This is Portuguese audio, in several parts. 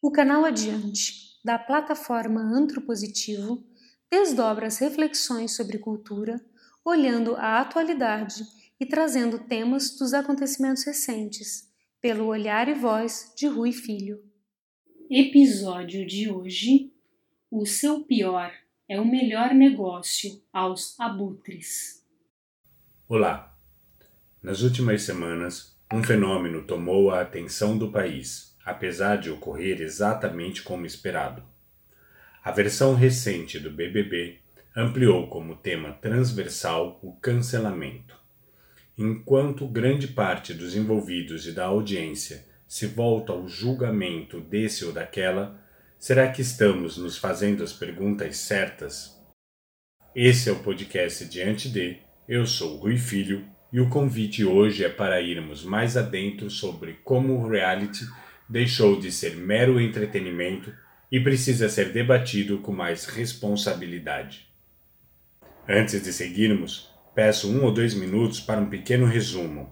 O canal Adiante, da plataforma Antropositivo, desdobra as reflexões sobre cultura, olhando a atualidade e trazendo temas dos acontecimentos recentes, pelo olhar e voz de Rui Filho. Episódio de hoje: O seu pior é o melhor negócio aos abutres. Olá! Nas últimas semanas, um fenômeno tomou a atenção do país, apesar de ocorrer exatamente como esperado. A versão recente do BBB ampliou como tema transversal o cancelamento. Enquanto grande parte dos envolvidos e da audiência se volta ao julgamento desse ou daquela, será que estamos nos fazendo as perguntas certas? Esse é o podcast Diante de. Eu sou Rui Filho e o convite hoje é para irmos mais adentro sobre como o reality deixou de ser mero entretenimento e precisa ser debatido com mais responsabilidade. Antes de seguirmos, peço um ou dois minutos para um pequeno resumo.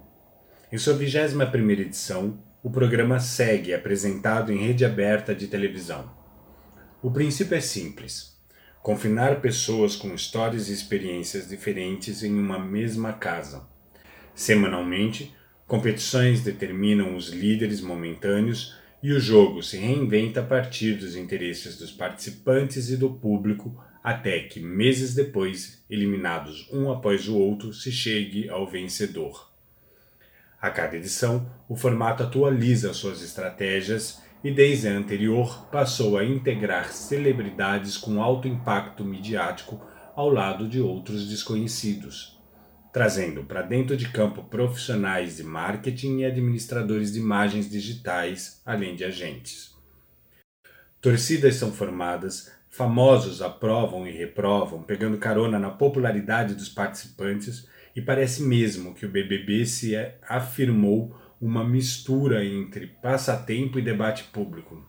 Em sua 21 edição, o programa segue apresentado em rede aberta de televisão. O princípio é simples: confinar pessoas com histórias e experiências diferentes em uma mesma casa. Semanalmente, competições determinam os líderes momentâneos e o jogo se reinventa a partir dos interesses dos participantes e do público até que, meses depois, eliminados um após o outro, se chegue ao vencedor. A cada edição, o formato atualiza suas estratégias e, desde a anterior, passou a integrar celebridades com alto impacto midiático ao lado de outros desconhecidos trazendo para dentro de campo profissionais de marketing e administradores de imagens digitais, além de agentes. Torcidas são formadas, famosos aprovam e reprovam, pegando carona na popularidade dos participantes, e parece mesmo que o BBB se afirmou uma mistura entre passatempo e debate público.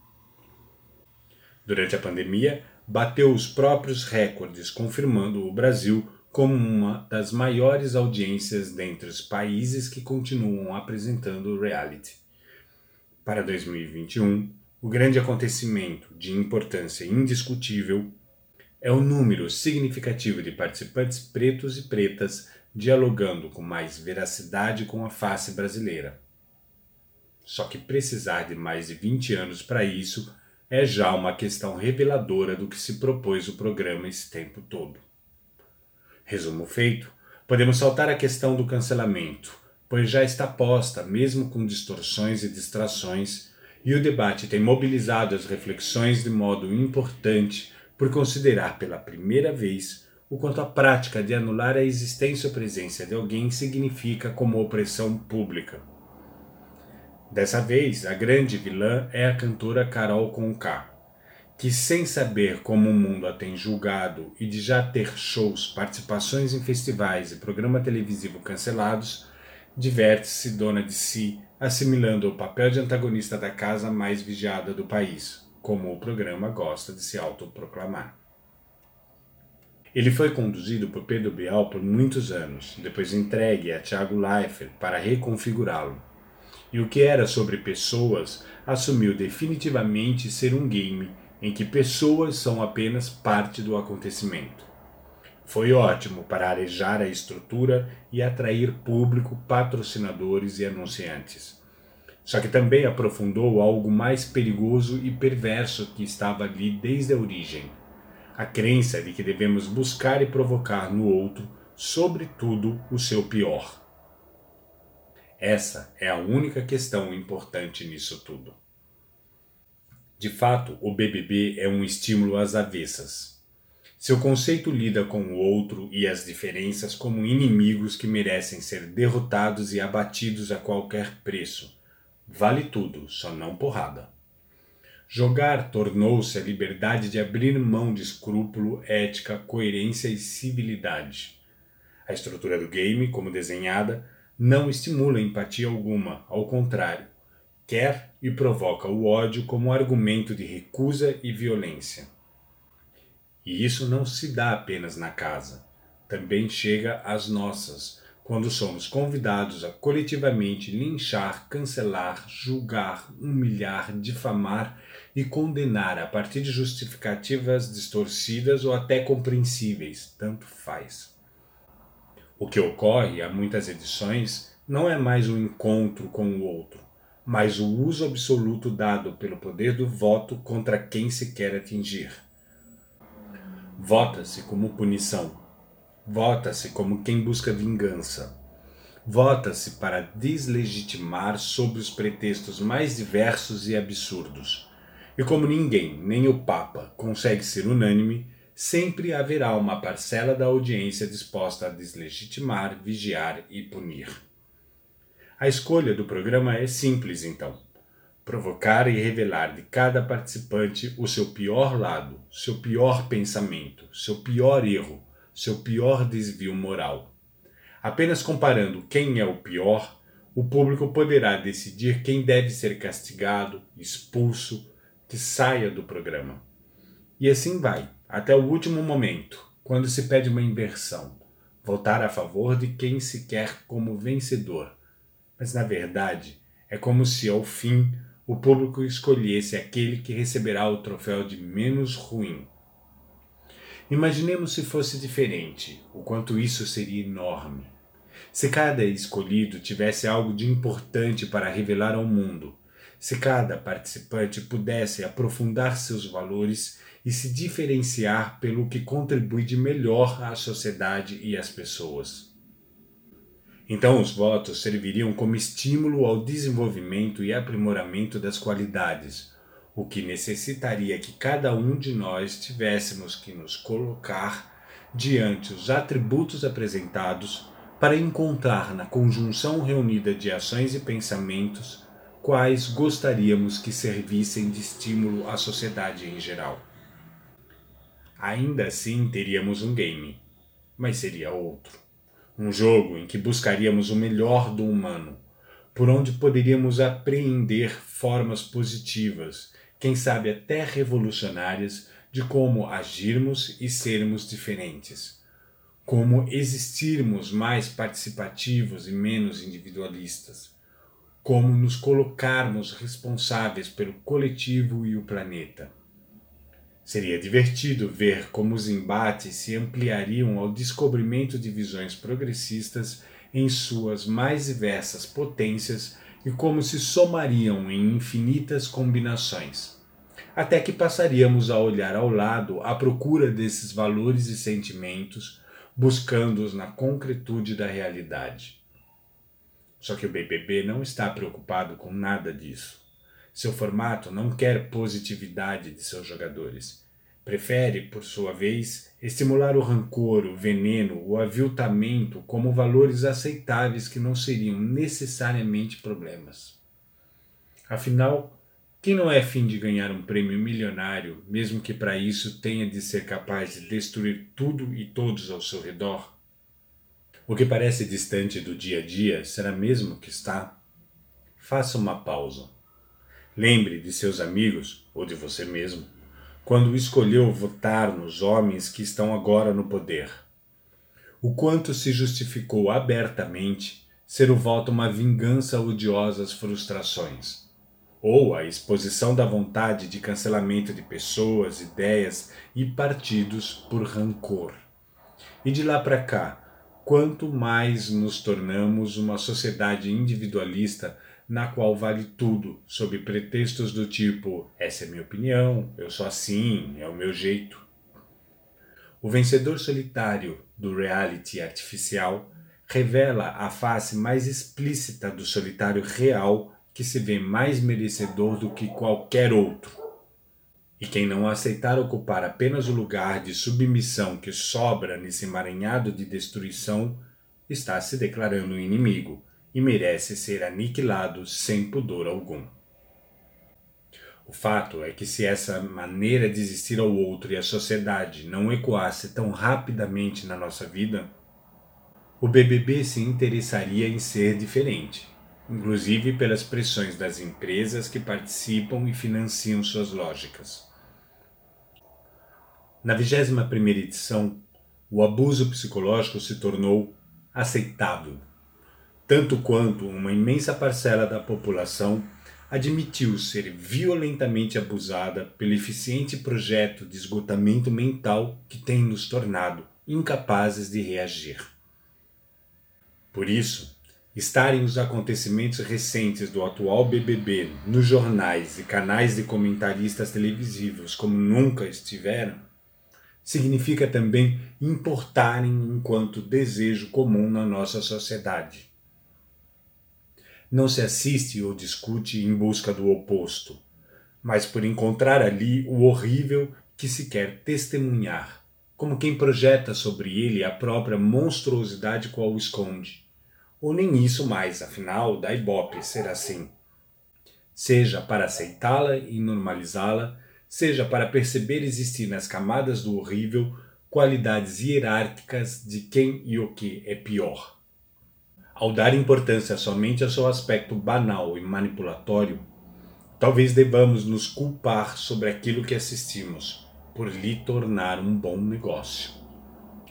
Durante a pandemia, bateu os próprios recordes, confirmando o Brasil como uma das maiores audiências dentre os países que continuam apresentando reality. Para 2021, o grande acontecimento de importância indiscutível é o número significativo de participantes pretos e pretas dialogando com mais veracidade com a face brasileira. Só que precisar de mais de 20 anos para isso é já uma questão reveladora do que se propôs o programa esse tempo todo. Resumo feito, podemos saltar a questão do cancelamento, pois já está posta, mesmo com distorções e distrações, e o debate tem mobilizado as reflexões de modo importante por considerar pela primeira vez o quanto a prática de anular a existência ou presença de alguém significa como opressão pública. Dessa vez, a grande vilã é a cantora Carol Conká, que, sem saber como o mundo a tem julgado e de já ter shows, participações em festivais e programa televisivo cancelados, diverte-se dona de si, assimilando o papel de antagonista da casa mais vigiada do país, como o programa gosta de se autoproclamar. Ele foi conduzido por Pedro Bial por muitos anos, depois entregue a Thiago Leifert para reconfigurá-lo. E o que era sobre pessoas assumiu definitivamente ser um game em que pessoas são apenas parte do acontecimento. Foi ótimo para arejar a estrutura e atrair público, patrocinadores e anunciantes. Só que também aprofundou algo mais perigoso e perverso que estava ali desde a origem: a crença de que devemos buscar e provocar no outro, sobretudo, o seu pior. Essa é a única questão importante nisso tudo. De fato, o BBB é um estímulo às avessas. Seu conceito lida com o outro e as diferenças como inimigos que merecem ser derrotados e abatidos a qualquer preço. Vale tudo, só não porrada. Jogar tornou-se a liberdade de abrir mão de escrúpulo, ética, coerência e civilidade. A estrutura do game, como desenhada, não estimula empatia alguma, ao contrário quer e provoca o ódio como argumento de recusa e violência. E isso não se dá apenas na casa, também chega às nossas, quando somos convidados a coletivamente linchar, cancelar, julgar, humilhar, difamar e condenar a partir de justificativas distorcidas ou até compreensíveis, tanto faz. O que ocorre a muitas edições não é mais um encontro com o outro, mas o uso absoluto dado pelo poder do voto contra quem se quer atingir. Vota-se como punição. Vota-se como quem busca vingança. Vota-se para deslegitimar sob os pretextos mais diversos e absurdos. E como ninguém, nem o Papa, consegue ser unânime, sempre haverá uma parcela da audiência disposta a deslegitimar, vigiar e punir. A escolha do programa é simples, então. Provocar e revelar de cada participante o seu pior lado, seu pior pensamento, seu pior erro, seu pior desvio moral. Apenas comparando quem é o pior, o público poderá decidir quem deve ser castigado, expulso, que saia do programa. E assim vai, até o último momento, quando se pede uma inversão, votar a favor de quem se quer como vencedor. Mas na verdade, é como se ao fim o público escolhesse aquele que receberá o troféu de menos ruim. Imaginemos se fosse diferente, o quanto isso seria enorme. Se cada escolhido tivesse algo de importante para revelar ao mundo, se cada participante pudesse aprofundar seus valores e se diferenciar pelo que contribui de melhor à sociedade e às pessoas. Então, os votos serviriam como estímulo ao desenvolvimento e aprimoramento das qualidades, o que necessitaria que cada um de nós tivéssemos que nos colocar diante os atributos apresentados para encontrar na conjunção reunida de ações e pensamentos quais gostaríamos que servissem de estímulo à sociedade em geral. Ainda assim teríamos um game, mas seria outro. Um jogo em que buscaríamos o melhor do humano, por onde poderíamos apreender formas positivas, quem sabe até revolucionárias, de como agirmos e sermos diferentes. Como existirmos mais participativos e menos individualistas. Como nos colocarmos responsáveis pelo coletivo e o planeta Seria divertido ver como os embates se ampliariam ao descobrimento de visões progressistas em suas mais diversas potências e como se somariam em infinitas combinações. Até que passaríamos a olhar ao lado à procura desses valores e sentimentos, buscando-os na concretude da realidade. Só que o BBB não está preocupado com nada disso. Seu formato não quer positividade de seus jogadores. Prefere, por sua vez, estimular o rancor, o veneno, o aviltamento como valores aceitáveis que não seriam necessariamente problemas. Afinal, quem não é fim de ganhar um prêmio milionário, mesmo que para isso tenha de ser capaz de destruir tudo e todos ao seu redor? O que parece distante do dia a dia será mesmo que está? Faça uma pausa Lembre de seus amigos ou de você mesmo quando escolheu votar nos homens que estão agora no poder. O quanto se justificou abertamente ser o voto uma vingança odiosa às frustrações, ou a exposição da vontade de cancelamento de pessoas, ideias e partidos por rancor. E de lá para cá, quanto mais nos tornamos uma sociedade individualista na qual vale tudo, sob pretextos do tipo: essa é minha opinião, eu sou assim, é o meu jeito. O vencedor solitário do reality artificial revela a face mais explícita do solitário real que se vê mais merecedor do que qualquer outro. E quem não aceitar ocupar apenas o lugar de submissão que sobra nesse emaranhado de destruição está se declarando inimigo e merece ser aniquilado sem pudor algum. O fato é que se essa maneira de existir ao outro e à sociedade não ecoasse tão rapidamente na nossa vida, o BBB se interessaria em ser diferente, inclusive pelas pressões das empresas que participam e financiam suas lógicas. Na 21ª edição, o abuso psicológico se tornou aceitável, tanto quanto uma imensa parcela da população admitiu ser violentamente abusada pelo eficiente projeto de esgotamento mental que tem nos tornado incapazes de reagir. Por isso, estarem os acontecimentos recentes do atual BBB nos jornais e canais de comentaristas televisivos como nunca estiveram, significa também importarem enquanto desejo comum na nossa sociedade. Não se assiste ou discute em busca do oposto, mas por encontrar ali o horrível que se quer testemunhar, como quem projeta sobre ele a própria monstruosidade qual o esconde ou nem isso mais, afinal, da Ibope ser assim. Seja para aceitá-la e normalizá-la, seja para perceber existir nas camadas do horrível qualidades hierárquicas de quem e o que é pior. Ao dar importância somente ao seu aspecto banal e manipulatório, talvez devamos nos culpar sobre aquilo que assistimos, por lhe tornar um bom negócio.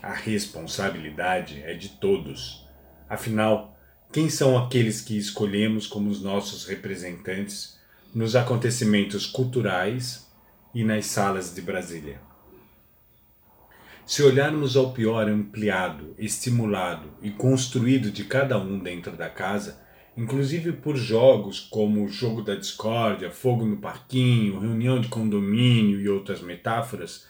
A responsabilidade é de todos Afinal, quem são aqueles que escolhemos como os nossos representantes nos acontecimentos culturais e nas salas de Brasília? Se olharmos ao pior ampliado, estimulado e construído de cada um dentro da casa, inclusive por jogos como o jogo da discórdia, fogo no parquinho, reunião de condomínio e outras metáforas,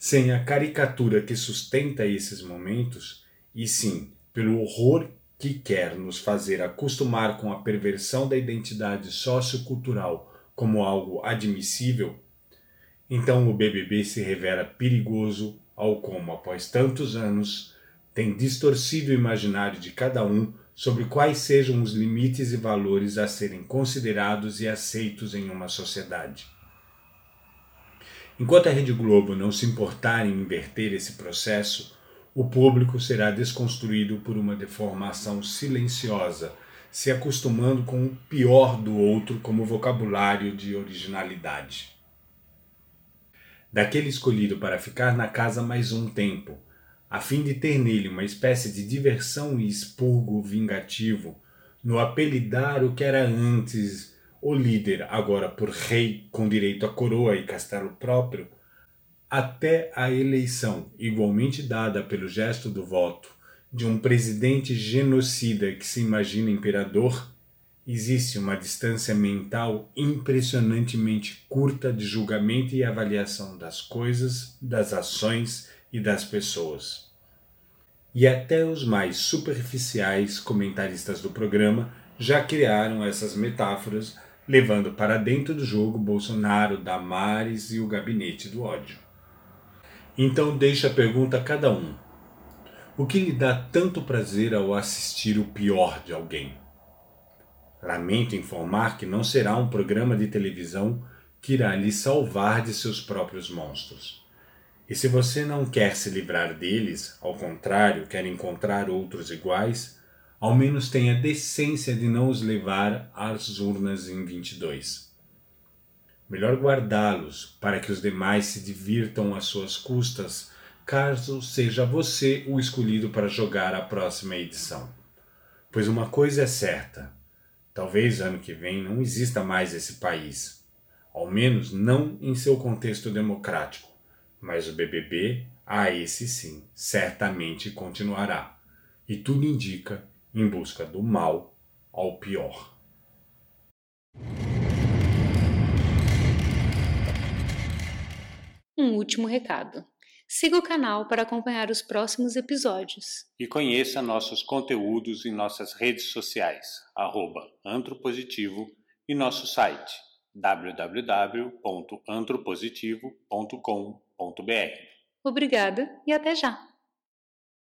sem a caricatura que sustenta esses momentos, e sim pelo horror que quer nos fazer acostumar com a perversão da identidade sociocultural como algo admissível, então o BBB se revela perigoso ao como, após tantos anos, tem distorcido o imaginário de cada um sobre quais sejam os limites e valores a serem considerados e aceitos em uma sociedade. Enquanto a Rede Globo não se importar em inverter esse processo, o público será desconstruído por uma deformação silenciosa, se acostumando com o pior do outro como vocabulário de originalidade. Daquele escolhido para ficar na casa mais um tempo, a fim de ter nele uma espécie de diversão e expurgo vingativo, no apelidar o que era antes o líder, agora por rei com direito à coroa e castelo próprio, até a eleição, igualmente dada pelo gesto do voto, de um presidente genocida que se imagina imperador, existe uma distância mental impressionantemente curta de julgamento e avaliação das coisas, das ações e das pessoas. E até os mais superficiais comentaristas do programa já criaram essas metáforas, levando para dentro do jogo Bolsonaro, Damares e o gabinete do ódio. Então deixa a pergunta a cada um. O que lhe dá tanto prazer ao assistir o pior de alguém? Lamento informar que não será um programa de televisão que irá lhe salvar de seus próprios monstros. E se você não quer se livrar deles, ao contrário, quer encontrar outros iguais, ao menos tenha decência de não os levar às urnas em 22. Melhor guardá-los para que os demais se divirtam às suas custas, caso seja você o escolhido para jogar a próxima edição. Pois uma coisa é certa: talvez ano que vem não exista mais esse país, ao menos não em seu contexto democrático, mas o BBB, a esse sim, certamente continuará. E tudo indica em busca do mal ao pior. Um último recado. Siga o canal para acompanhar os próximos episódios. E conheça nossos conteúdos em nossas redes sociais, arroba antropositivo e nosso site www.antropositivo.com.br. Obrigada e até já!